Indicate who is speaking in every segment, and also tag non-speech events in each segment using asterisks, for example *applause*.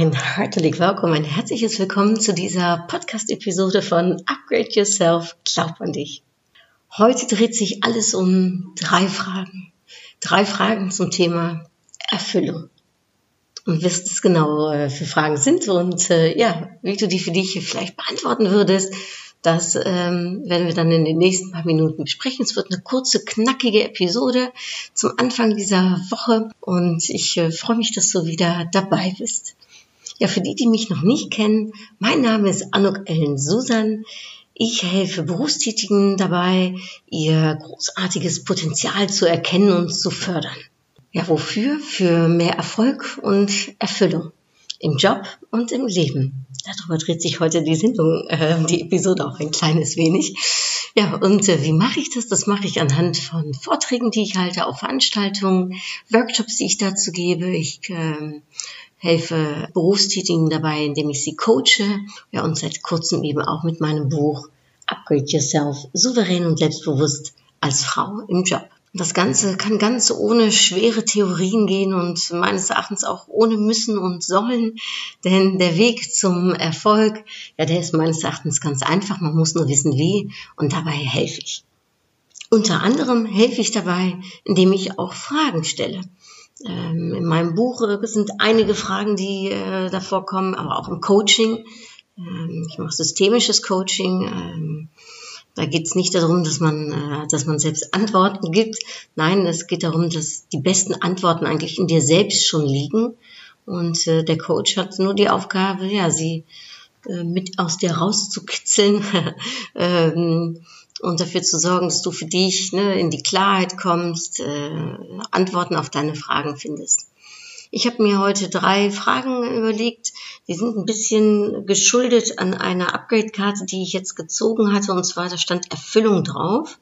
Speaker 1: Ein herzlich willkommen, ein herzliches Willkommen zu dieser Podcast-Episode von Upgrade Yourself, glaub an dich. Heute dreht sich alles um drei Fragen. Drei Fragen zum Thema Erfüllung. Und wisst es genau, äh, für Fragen sind und äh, ja, wie du die für dich vielleicht beantworten würdest, das ähm, werden wir dann in den nächsten paar Minuten besprechen. Es wird eine kurze, knackige Episode zum Anfang dieser Woche und ich äh, freue mich, dass du wieder dabei bist. Ja, für die, die mich noch nicht kennen, mein Name ist Anuk Ellen Susan. Ich helfe Berufstätigen dabei, ihr großartiges Potenzial zu erkennen und zu fördern. Ja, wofür? Für mehr Erfolg und Erfüllung im Job und im Leben. Darüber dreht sich heute die Sendung, äh, die Episode auch ein kleines wenig. Ja, und äh, wie mache ich das? Das mache ich anhand von Vorträgen, die ich halte, auf Veranstaltungen, Workshops, die ich dazu gebe. Ich ähm, helfe Berufstätigen dabei, indem ich sie coache. Ja, und seit kurzem eben auch mit meinem Buch Upgrade Yourself, souverän und selbstbewusst als Frau im Job. Das Ganze kann ganz ohne schwere Theorien gehen und meines Erachtens auch ohne müssen und sollen, denn der Weg zum Erfolg, ja, der ist meines Erachtens ganz einfach. Man muss nur wissen, wie und dabei helfe ich. Unter anderem helfe ich dabei, indem ich auch Fragen stelle. Ähm, in meinem Buch äh, sind einige Fragen, die äh, davor kommen, aber auch im Coaching. Ähm, ich mache systemisches Coaching. Ähm, da geht es nicht darum, dass man, äh, dass man selbst Antworten gibt. Nein, es geht darum, dass die besten Antworten eigentlich in dir selbst schon liegen. Und äh, der Coach hat nur die Aufgabe, ja, sie äh, mit aus dir rauszukitzeln *laughs* ähm, und dafür zu sorgen, dass du für dich ne, in die Klarheit kommst, äh, Antworten auf deine Fragen findest. Ich habe mir heute drei Fragen überlegt. Die sind ein bisschen geschuldet an einer Upgrade-Karte, die ich jetzt gezogen hatte. Und zwar, da stand Erfüllung drauf.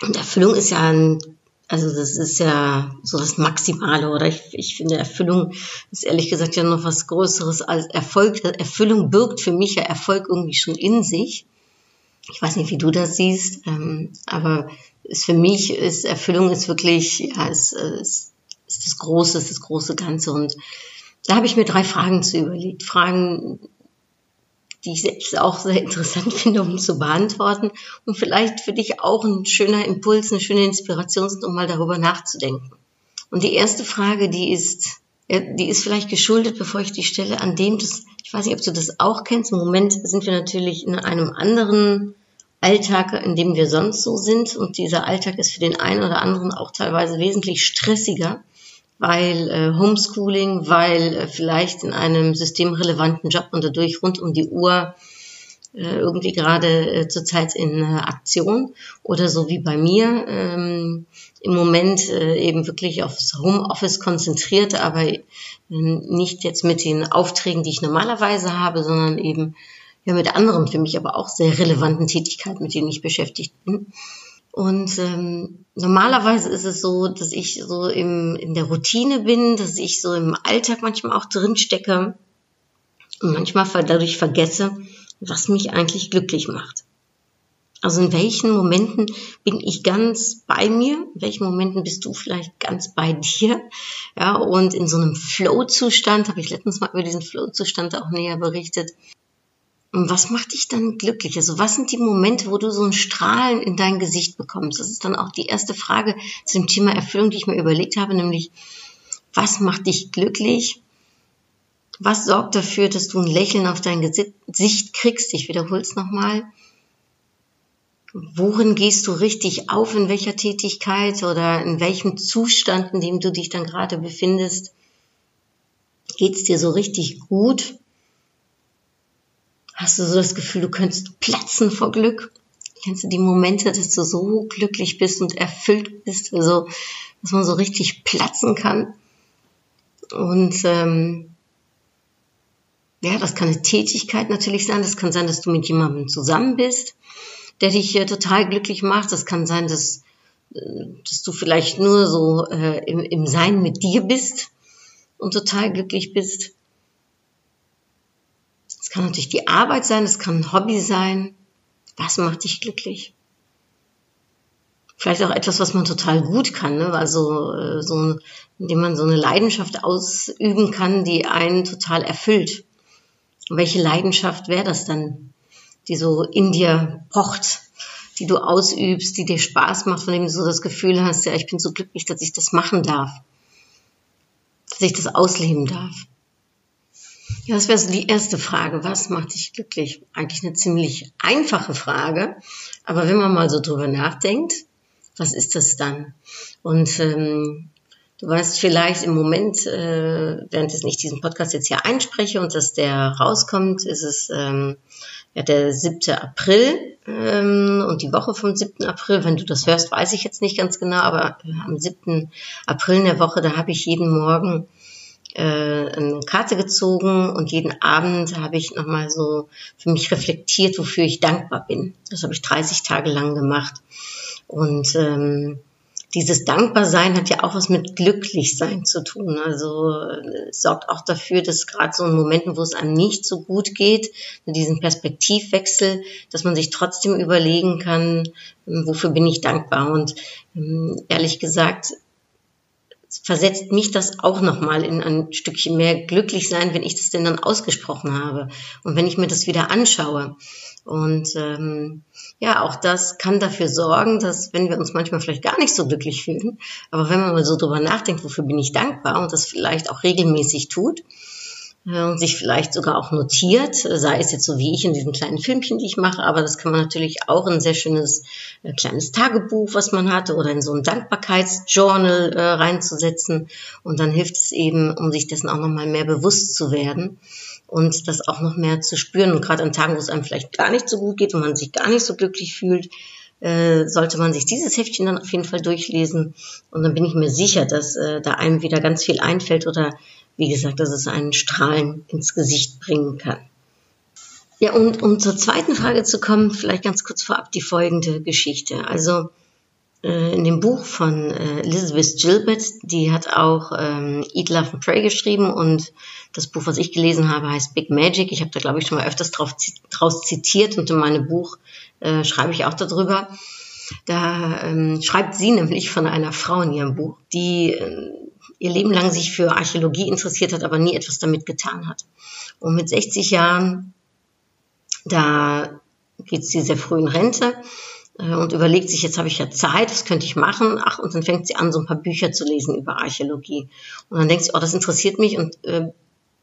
Speaker 1: Und Erfüllung ist ja ein, also das ist ja so das Maximale, oder? Ich, ich finde, Erfüllung ist ehrlich gesagt ja noch was Größeres als Erfolg. Erfüllung birgt für mich ja Erfolg irgendwie schon in sich. Ich weiß nicht, wie du das siehst, ähm, aber ist für mich ist Erfüllung ist wirklich, ja, ist, ist ist das Große, ist das große Ganze. Und da habe ich mir drei Fragen zu überlegt. Fragen, die ich selbst auch sehr interessant *laughs* finde, um zu beantworten und vielleicht für dich auch ein schöner Impuls, eine schöne Inspiration sind, um mal darüber nachzudenken. Und die erste Frage, die ist, die ist vielleicht geschuldet, bevor ich die stelle, an dem das, ich weiß nicht, ob du das auch kennst. Im Moment sind wir natürlich in einem anderen Alltag, in dem wir sonst so sind. Und dieser Alltag ist für den einen oder anderen auch teilweise wesentlich stressiger weil äh, Homeschooling, weil äh, vielleicht in einem systemrelevanten Job und dadurch rund um die Uhr äh, irgendwie gerade äh, zurzeit in äh, Aktion oder so wie bei mir ähm, im Moment äh, eben wirklich aufs Homeoffice konzentriert, aber äh, nicht jetzt mit den Aufträgen, die ich normalerweise habe, sondern eben ja mit anderen für mich aber auch sehr relevanten Tätigkeiten, mit denen ich beschäftigt bin. Und ähm, normalerweise ist es so, dass ich so im, in der Routine bin, dass ich so im Alltag manchmal auch drin stecke und manchmal dadurch vergesse, was mich eigentlich glücklich macht. Also in welchen Momenten bin ich ganz bei mir? In welchen Momenten bist du vielleicht ganz bei dir? Ja, und in so einem Flow-Zustand, habe ich letztens mal über diesen Flow-Zustand auch näher berichtet, und was macht dich dann glücklich? Also was sind die Momente, wo du so ein Strahlen in dein Gesicht bekommst? Das ist dann auch die erste Frage zu dem Thema Erfüllung, die ich mir überlegt habe, nämlich was macht dich glücklich? Was sorgt dafür, dass du ein Lächeln auf dein Gesicht kriegst? Ich wiederhole es nochmal. Worin gehst du richtig auf, in welcher Tätigkeit oder in welchem Zustand, in dem du dich dann gerade befindest? Geht es dir so richtig gut? Hast du so das Gefühl, du könntest platzen vor Glück? Kennst du die Momente, dass du so glücklich bist und erfüllt bist, also dass man so richtig platzen kann? Und ähm, Ja, das kann eine Tätigkeit natürlich sein. Das kann sein, dass du mit jemandem zusammen bist, der dich äh, total glücklich macht. Das kann sein, dass, äh, dass du vielleicht nur so äh, im, im Sein mit dir bist und total glücklich bist. Es kann natürlich die Arbeit sein, es kann ein Hobby sein. Was macht dich glücklich? Vielleicht auch etwas, was man total gut kann, ne? also äh, so, indem man so eine Leidenschaft ausüben kann, die einen total erfüllt. Welche Leidenschaft wäre das dann, die so in dir pocht, die du ausübst, die dir Spaß macht, von dem du so das Gefühl hast, ja, ich bin so glücklich, dass ich das machen darf, dass ich das ausleben darf. Ja, das wäre so die erste Frage. Was macht dich glücklich? Eigentlich eine ziemlich einfache Frage. Aber wenn man mal so drüber nachdenkt, was ist das dann? Und ähm, du weißt vielleicht im Moment, äh, während ich diesen Podcast jetzt hier einspreche und dass der rauskommt, ist es ähm, ja, der 7. April ähm, und die Woche vom 7. April. Wenn du das hörst, weiß ich jetzt nicht ganz genau, aber am 7. April in der Woche, da habe ich jeden Morgen äh, eine Karte gezogen und jeden Abend habe ich nochmal so für mich reflektiert, wofür ich dankbar bin. Das habe ich 30 Tage lang gemacht. Und ähm, dieses Dankbarsein hat ja auch was mit Glücklichsein zu tun. Also es sorgt auch dafür, dass gerade so in Momenten, wo es einem nicht so gut geht, diesen Perspektivwechsel, dass man sich trotzdem überlegen kann, wofür bin ich dankbar. Und ähm, ehrlich gesagt, versetzt mich das auch nochmal in ein Stückchen mehr glücklich sein, wenn ich das denn dann ausgesprochen habe und wenn ich mir das wieder anschaue. Und ähm, ja, auch das kann dafür sorgen, dass wenn wir uns manchmal vielleicht gar nicht so glücklich fühlen, aber wenn man mal so drüber nachdenkt, wofür bin ich dankbar und das vielleicht auch regelmäßig tut, äh, und sich vielleicht sogar auch notiert, sei es jetzt so wie ich in diesen kleinen Filmchen, die ich mache, aber das kann man natürlich auch in ein sehr schönes äh, kleines Tagebuch, was man hatte, oder in so ein Dankbarkeitsjournal äh, reinzusetzen. Und dann hilft es eben, um sich dessen auch nochmal mehr bewusst zu werden und das auch noch mehr zu spüren. Und gerade an Tagen, wo es einem vielleicht gar nicht so gut geht und man sich gar nicht so glücklich fühlt, äh, sollte man sich dieses Heftchen dann auf jeden Fall durchlesen. Und dann bin ich mir sicher, dass äh, da einem wieder ganz viel einfällt oder wie gesagt, dass es einen Strahlen ins Gesicht bringen kann. Ja, und um zur zweiten Frage zu kommen, vielleicht ganz kurz vorab die folgende Geschichte. Also in dem Buch von äh, Elizabeth Gilbert, die hat auch ähm, Eat, Love and Pray geschrieben und das Buch, was ich gelesen habe, heißt Big Magic. Ich habe da, glaube ich, schon mal öfters drauf, draus zitiert und in meinem Buch äh, schreibe ich auch darüber. Da ähm, schreibt sie nämlich von einer Frau in ihrem Buch, die äh, ihr Leben lang sich für Archäologie interessiert hat, aber nie etwas damit getan hat. Und mit 60 Jahren, da geht sie sehr früh in Rente äh, und überlegt sich, jetzt habe ich ja Zeit, was könnte ich machen? Ach, und dann fängt sie an, so ein paar Bücher zu lesen über Archäologie. Und dann denkt sie, oh, das interessiert mich und äh,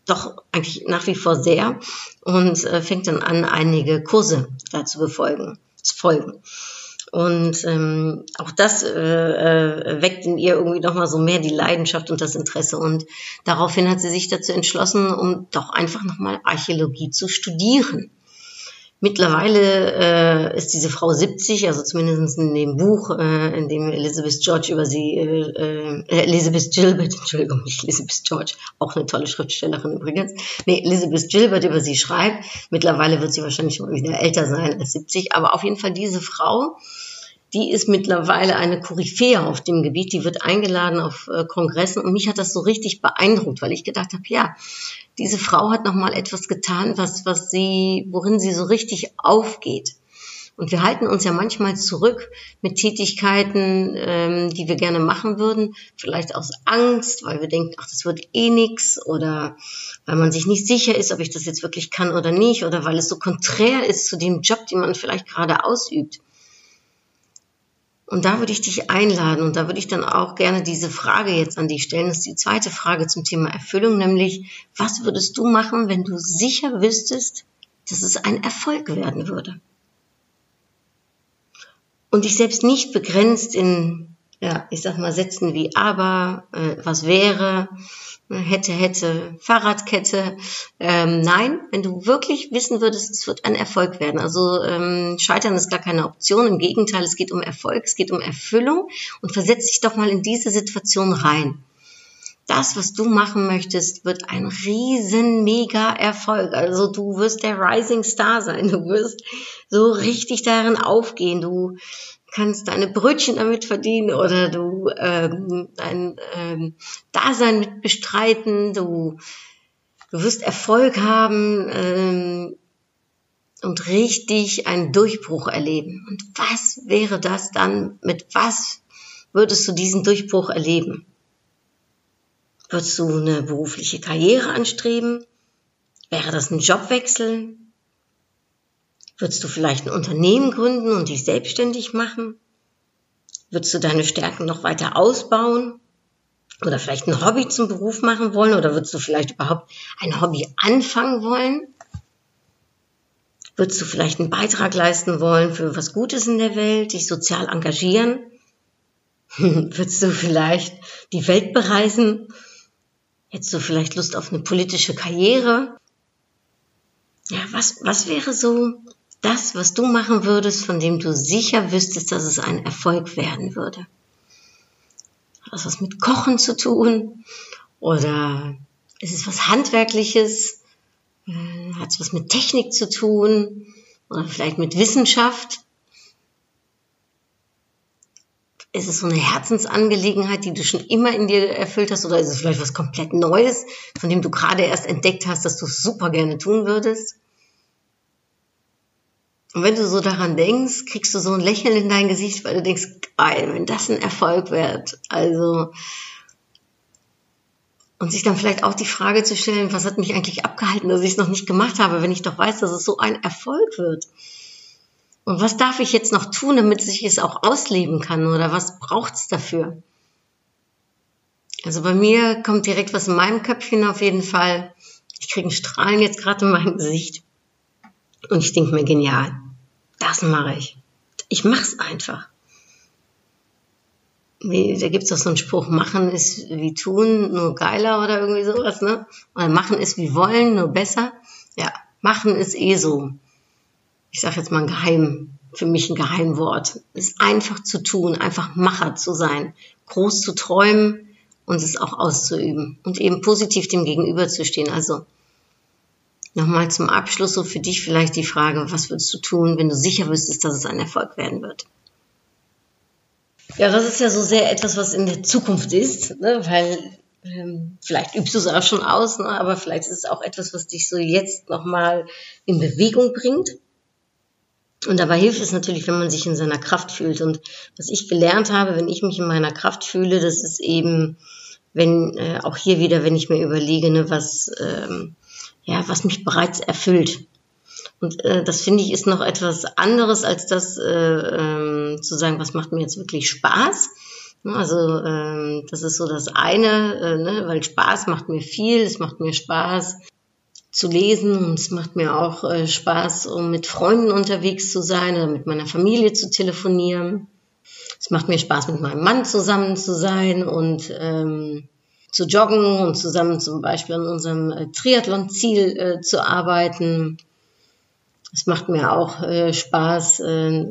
Speaker 1: doch eigentlich nach wie vor sehr und äh, fängt dann an, einige Kurse dazu befolgen, zu folgen. Und ähm, auch das äh, äh, weckt in ihr irgendwie nochmal so mehr die Leidenschaft und das Interesse. Und daraufhin hat sie sich dazu entschlossen, um doch einfach nochmal Archäologie zu studieren. Mittlerweile äh, ist diese Frau 70, also zumindest in dem Buch, äh, in dem Elizabeth George über sie, äh, äh, Elizabeth Gilbert, *laughs* Entschuldigung, nicht Elizabeth George, auch eine tolle Schriftstellerin übrigens, nee, Elizabeth Gilbert über sie schreibt. Mittlerweile wird sie wahrscheinlich schon wieder älter sein als 70, aber auf jeden Fall diese Frau, die ist mittlerweile eine Koryphäe auf dem Gebiet, die wird eingeladen auf äh, Kongressen. Und mich hat das so richtig beeindruckt, weil ich gedacht habe, ja, diese Frau hat noch mal etwas getan, was was sie worin sie so richtig aufgeht. Und wir halten uns ja manchmal zurück mit Tätigkeiten, ähm, die wir gerne machen würden, vielleicht aus Angst, weil wir denken, ach, das wird eh nix, oder weil man sich nicht sicher ist, ob ich das jetzt wirklich kann oder nicht, oder weil es so konträr ist zu dem Job, den man vielleicht gerade ausübt. Und da würde ich dich einladen und da würde ich dann auch gerne diese Frage jetzt an dich stellen. Das ist die zweite Frage zum Thema Erfüllung, nämlich, was würdest du machen, wenn du sicher wüsstest, dass es ein Erfolg werden würde? Und dich selbst nicht begrenzt in, ja, ich sag mal, Sätzen wie aber, äh, was wäre, hätte, hätte, Fahrradkette. Ähm, nein, wenn du wirklich wissen würdest, es wird ein Erfolg werden. Also ähm, Scheitern ist gar keine Option. Im Gegenteil, es geht um Erfolg, es geht um Erfüllung und versetz dich doch mal in diese Situation rein. das, was du machen möchtest, wird ein riesen mega Erfolg. Also du wirst der Rising Star sein. Du wirst so richtig darin aufgehen. Du kannst deine Brötchen damit verdienen oder du ähm, dein ähm, Dasein mit bestreiten. Du, du wirst Erfolg haben ähm, und richtig einen Durchbruch erleben. Und was wäre das dann? Mit was würdest du diesen Durchbruch erleben? Würdest du eine berufliche Karriere anstreben? Wäre das ein Jobwechsel? Würdest du vielleicht ein Unternehmen gründen und dich selbstständig machen? Würdest du deine Stärken noch weiter ausbauen? Oder vielleicht ein Hobby zum Beruf machen wollen? Oder würdest du vielleicht überhaupt ein Hobby anfangen wollen? Würdest du vielleicht einen Beitrag leisten wollen für was Gutes in der Welt, dich sozial engagieren? *laughs* Würdest du vielleicht die Welt bereisen Hättest du vielleicht Lust auf eine politische Karriere? Ja, was, was wäre so das, was du machen würdest, von dem du sicher wüsstest, dass es ein Erfolg werden würde? Hat das was mit Kochen zu tun? Oder ist es was Handwerkliches? Äh, hat es was mit Technik zu tun? Oder vielleicht mit Wissenschaft? Ist es so eine Herzensangelegenheit, die du schon immer in dir erfüllt hast? Oder ist es vielleicht was komplett Neues, von dem du gerade erst entdeckt hast, dass du es super gerne tun würdest? Und wenn du so daran denkst, kriegst du so ein Lächeln in dein Gesicht, weil du denkst, geil, wenn das ein Erfolg wird. Also, und sich dann vielleicht auch die Frage zu stellen, was hat mich eigentlich abgehalten, dass ich es noch nicht gemacht habe, wenn ich doch weiß, dass es so ein Erfolg wird. Und was darf ich jetzt noch tun, damit ich es auch ausleben kann? Oder was braucht's dafür? Also bei mir kommt direkt was in meinem Köpfchen auf jeden Fall. Ich kriege einen Strahlen jetzt gerade in meinem Gesicht. Und ich denke mir, genial. Das mache ich. Ich mach's einfach. Wie, da gibt's doch so einen Spruch, machen ist wie tun, nur geiler oder irgendwie sowas, ne? Oder machen ist wie wollen, nur besser. Ja, machen ist eh so ich sage jetzt mal ein Geheim, für mich ein Geheimwort, ist einfach zu tun, einfach Macher zu sein, groß zu träumen und es auch auszuüben und eben positiv dem Gegenüber zu stehen. Also nochmal zum Abschluss so für dich vielleicht die Frage, was würdest du tun, wenn du sicher wüsstest, dass es ein Erfolg werden wird? Ja, das ist ja so sehr etwas, was in der Zukunft ist, ne? weil ähm, vielleicht übst du es auch schon aus, ne? aber vielleicht ist es auch etwas, was dich so jetzt nochmal in Bewegung bringt. Und dabei hilft es natürlich, wenn man sich in seiner Kraft fühlt. Und was ich gelernt habe, wenn ich mich in meiner Kraft fühle, das ist eben, wenn äh, auch hier wieder, wenn ich mir überlege, ne, was ähm, ja, was mich bereits erfüllt. Und äh, das finde ich ist noch etwas anderes als das äh, ähm, zu sagen, was macht mir jetzt wirklich Spaß. Also ähm, das ist so das eine, äh, ne, weil Spaß macht mir viel, es macht mir Spaß, zu lesen und es macht mir auch äh, Spaß, um mit Freunden unterwegs zu sein oder mit meiner Familie zu telefonieren. Es macht mir Spaß, mit meinem Mann zusammen zu sein und ähm, zu joggen und zusammen zum Beispiel an unserem äh, Triathlon-Ziel äh, zu arbeiten. Es macht mir auch äh, Spaß, äh,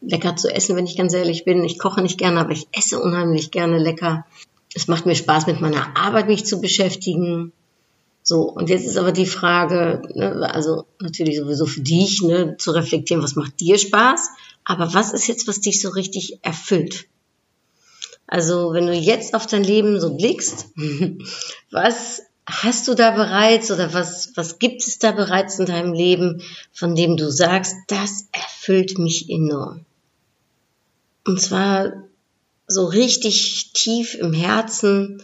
Speaker 1: lecker zu essen, wenn ich ganz ehrlich bin. Ich koche nicht gerne, aber ich esse unheimlich gerne lecker. Es macht mir Spaß, mit meiner Arbeit mich zu beschäftigen. So, und jetzt ist aber die Frage, ne, also natürlich sowieso für dich, ne, zu reflektieren, was macht dir Spaß, aber was ist jetzt, was dich so richtig erfüllt? Also, wenn du jetzt auf dein Leben so blickst, *laughs* was hast du da bereits oder was, was gibt es da bereits in deinem Leben, von dem du sagst, das erfüllt mich enorm? Und zwar so richtig tief im Herzen,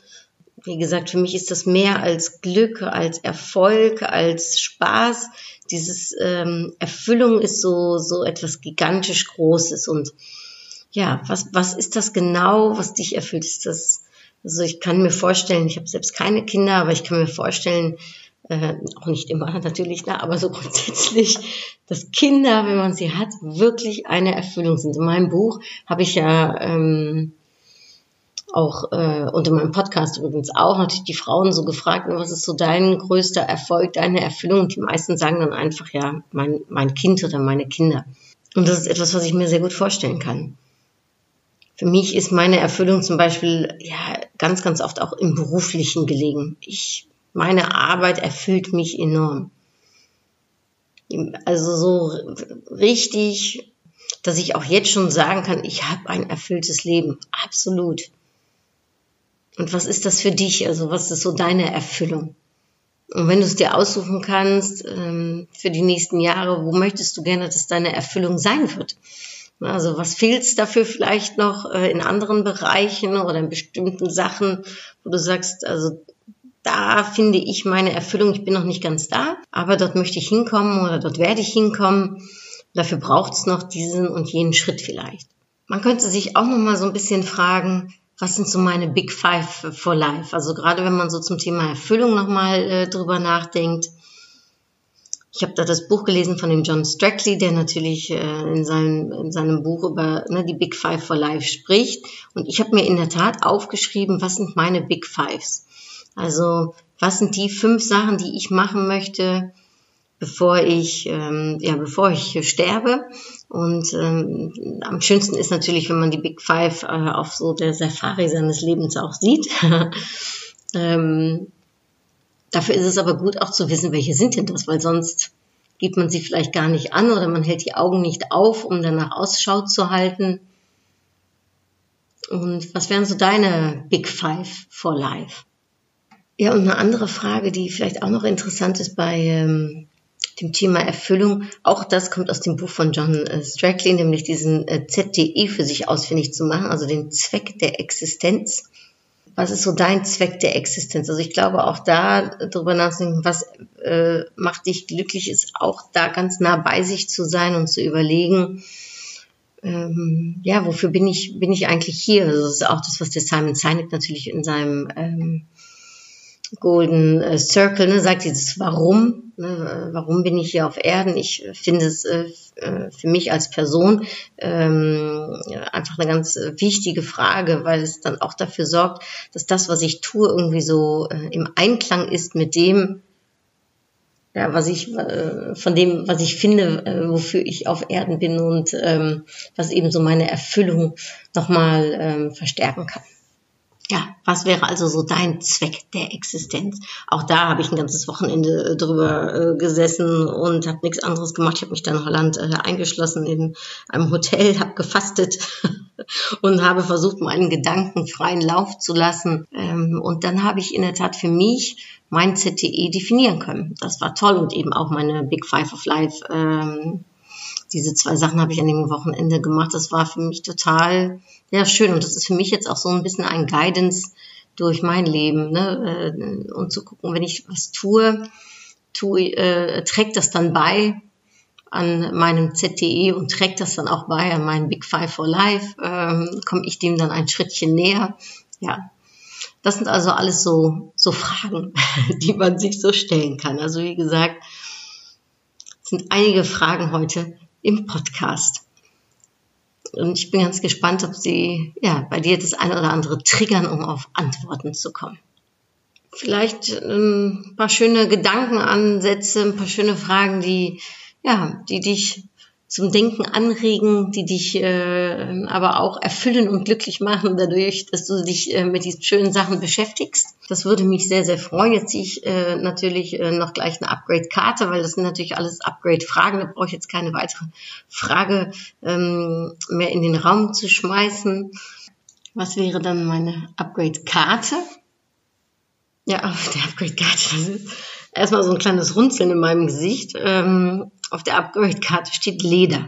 Speaker 1: wie gesagt, für mich ist das mehr als Glück, als Erfolg, als Spaß. Dieses ähm, Erfüllung ist so so etwas gigantisch Großes und ja, was was ist das genau, was dich erfüllt? Ist das also ich kann mir vorstellen, ich habe selbst keine Kinder, aber ich kann mir vorstellen, äh, auch nicht immer *laughs* natürlich, da, aber so grundsätzlich, dass Kinder, wenn man sie hat, wirklich eine Erfüllung sind. In meinem Buch habe ich ja ähm, auch äh, unter meinem Podcast übrigens auch natürlich die Frauen so gefragt, was ist so dein größter Erfolg, deine Erfüllung? Und die meisten sagen dann einfach, ja, mein, mein Kind oder meine Kinder. Und das ist etwas, was ich mir sehr gut vorstellen kann. Für mich ist meine Erfüllung zum Beispiel ja ganz, ganz oft auch im beruflichen gelegen. Ich, meine Arbeit erfüllt mich enorm. Also so richtig, dass ich auch jetzt schon sagen kann, ich habe ein erfülltes Leben. Absolut. Und was ist das für dich? Also was ist so deine Erfüllung? Und wenn du es dir aussuchen kannst ähm, für die nächsten Jahre, wo möchtest du gerne, dass deine Erfüllung sein wird? Also was fehlt dafür vielleicht noch äh, in anderen Bereichen oder in bestimmten Sachen, wo du sagst, also da finde ich meine Erfüllung, ich bin noch nicht ganz da, aber dort möchte ich hinkommen oder dort werde ich hinkommen. Dafür braucht es noch diesen und jenen Schritt vielleicht. Man könnte sich auch noch mal so ein bisschen fragen, was sind so meine Big Five for Life? Also gerade wenn man so zum Thema Erfüllung nochmal äh, drüber nachdenkt. Ich habe da das Buch gelesen von dem John Strackley, der natürlich äh, in, seinem, in seinem Buch über ne, die Big Five for Life spricht. Und ich habe mir in der Tat aufgeschrieben, was sind meine Big Fives? Also was sind die fünf Sachen, die ich machen möchte, bevor ich, ähm, ja, bevor ich sterbe. Und ähm, am schönsten ist natürlich, wenn man die Big Five äh, auf so der Safari seines Lebens auch sieht. *laughs* ähm, dafür ist es aber gut auch zu wissen, welche sind denn das, weil sonst gibt man sie vielleicht gar nicht an oder man hält die Augen nicht auf, um danach Ausschau zu halten. Und was wären so deine Big Five for Life? Ja, und eine andere Frage, die vielleicht auch noch interessant ist bei ähm, dem Thema Erfüllung. Auch das kommt aus dem Buch von John äh, Strackley, nämlich diesen äh, ZDE für sich ausfindig zu machen, also den Zweck der Existenz. Was ist so dein Zweck der Existenz? Also ich glaube auch da darüber nachzudenken, was äh, macht dich glücklich, ist auch da ganz nah bei sich zu sein und zu überlegen, ähm, ja, wofür bin ich, bin ich eigentlich hier? Also das ist auch das, was der Simon Sinek natürlich in seinem ähm, Golden äh, Circle, ne, sagt dieses Warum, ne, warum bin ich hier auf Erden? Ich finde es äh, äh, für mich als Person ähm, einfach eine ganz wichtige Frage, weil es dann auch dafür sorgt, dass das, was ich tue, irgendwie so äh, im Einklang ist mit dem, ja, was ich äh, von dem, was ich finde, äh, wofür ich auf Erden bin und ähm, was eben so meine Erfüllung nochmal ähm, verstärken kann. Ja, was wäre also so dein Zweck der Existenz? Auch da habe ich ein ganzes Wochenende äh, drüber äh, gesessen und habe nichts anderes gemacht. Ich habe mich dann in Holland äh, eingeschlossen in einem Hotel, habe gefastet *laughs* und habe versucht, meinen Gedanken freien Lauf zu lassen. Ähm, und dann habe ich in der Tat für mich mein ZTE definieren können. Das war toll und eben auch meine Big Five of Life. Ähm, diese zwei Sachen habe ich an dem Wochenende gemacht. Das war für mich total ja, schön. Und das ist für mich jetzt auch so ein bisschen ein Guidance durch mein Leben. Ne? Äh, und zu gucken, wenn ich was tue, tue äh, trägt das dann bei an meinem ZTE und trägt das dann auch bei an meinem Big Five for Life, ähm, komme ich dem dann ein Schrittchen näher. Ja, das sind also alles so, so Fragen, *laughs* die man sich so stellen kann. Also wie gesagt, es sind einige Fragen heute, im Podcast. Und ich bin ganz gespannt, ob sie ja, bei dir das eine oder andere triggern, um auf Antworten zu kommen. Vielleicht ähm, ein paar schöne Gedankenansätze, ein paar schöne Fragen, die, ja, die dich zum Denken anregen, die dich äh, aber auch erfüllen und glücklich machen dadurch, dass du dich äh, mit diesen schönen Sachen beschäftigst. Das würde mich sehr, sehr freuen. Jetzt ziehe ich äh, natürlich äh, noch gleich eine Upgrade-Karte, weil das sind natürlich alles Upgrade-Fragen. Da brauche ich jetzt keine weitere Frage ähm, mehr in den Raum zu schmeißen. Was wäre dann meine Upgrade-Karte? Ja, *laughs* auf der Upgrade-Karte. Erstmal so ein kleines Runzeln in meinem Gesicht. Ähm, auf der Upgrade-Karte steht Leder.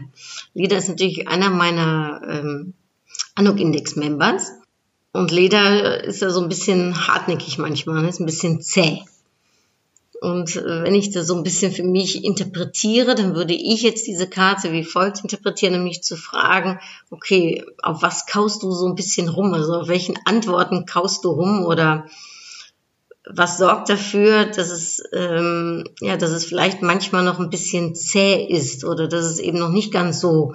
Speaker 1: Leder ist natürlich einer meiner ähm, Anok-Index-Members. Und Leder ist ja so ein bisschen hartnäckig manchmal, ne? ist ein bisschen zäh. Und äh, wenn ich das so ein bisschen für mich interpretiere, dann würde ich jetzt diese Karte wie folgt interpretieren, nämlich zu fragen, okay, auf was kaust du so ein bisschen rum? Also auf welchen Antworten kaust du rum oder was sorgt dafür, dass es, ähm, ja, dass es vielleicht manchmal noch ein bisschen zäh ist oder dass es eben noch nicht ganz so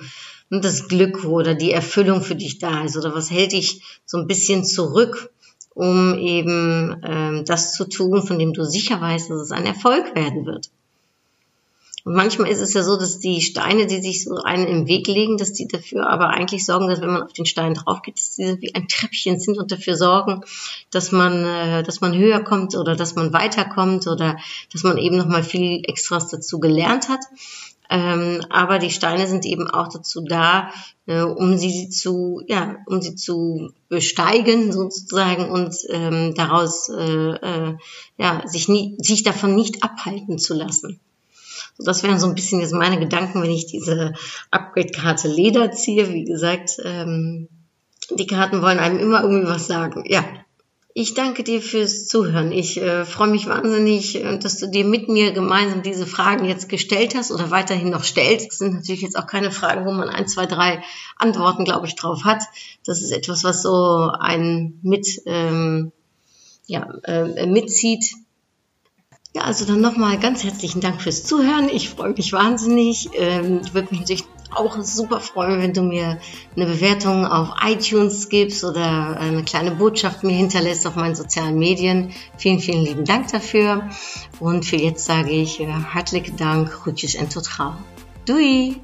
Speaker 1: ne, das Glück oder die Erfüllung für dich da ist oder was hält dich so ein bisschen zurück, um eben ähm, das zu tun, von dem du sicher weißt, dass es ein Erfolg werden wird. Und manchmal ist es ja so, dass die Steine, die sich so einen im Weg legen, dass die dafür aber eigentlich sorgen, dass wenn man auf den Stein drauf geht, dass die wie ein Treppchen sind und dafür sorgen, dass man, äh, dass man höher kommt oder dass man weiterkommt oder dass man eben nochmal viel Extras dazu gelernt hat. Ähm, aber die Steine sind eben auch dazu da, äh, um sie zu, ja, um sie zu besteigen sozusagen und ähm, daraus, äh, ja, sich nie, sich davon nicht abhalten zu lassen. Das wären so ein bisschen jetzt meine Gedanken, wenn ich diese Upgrade-Karte Leder ziehe. Wie gesagt, ähm, die Karten wollen einem immer irgendwie was sagen. Ja, ich danke dir fürs Zuhören. Ich äh, freue mich wahnsinnig, äh, dass du dir mit mir gemeinsam diese Fragen jetzt gestellt hast oder weiterhin noch stellst. Das sind natürlich jetzt auch keine Fragen, wo man ein, zwei, drei Antworten, glaube ich, drauf hat. Das ist etwas, was so einen mit, ähm, ja, äh, mitzieht. Ja, also dann nochmal ganz herzlichen Dank fürs Zuhören. Ich freue mich wahnsinnig. Ähm, würde mich natürlich auch super freuen, wenn du mir eine Bewertung auf iTunes gibst oder eine kleine Botschaft mir hinterlässt auf meinen sozialen Medien. Vielen, vielen lieben Dank dafür. Und für jetzt sage ich äh, herzlichen Dank, Rutschis en tot gauw. Doei!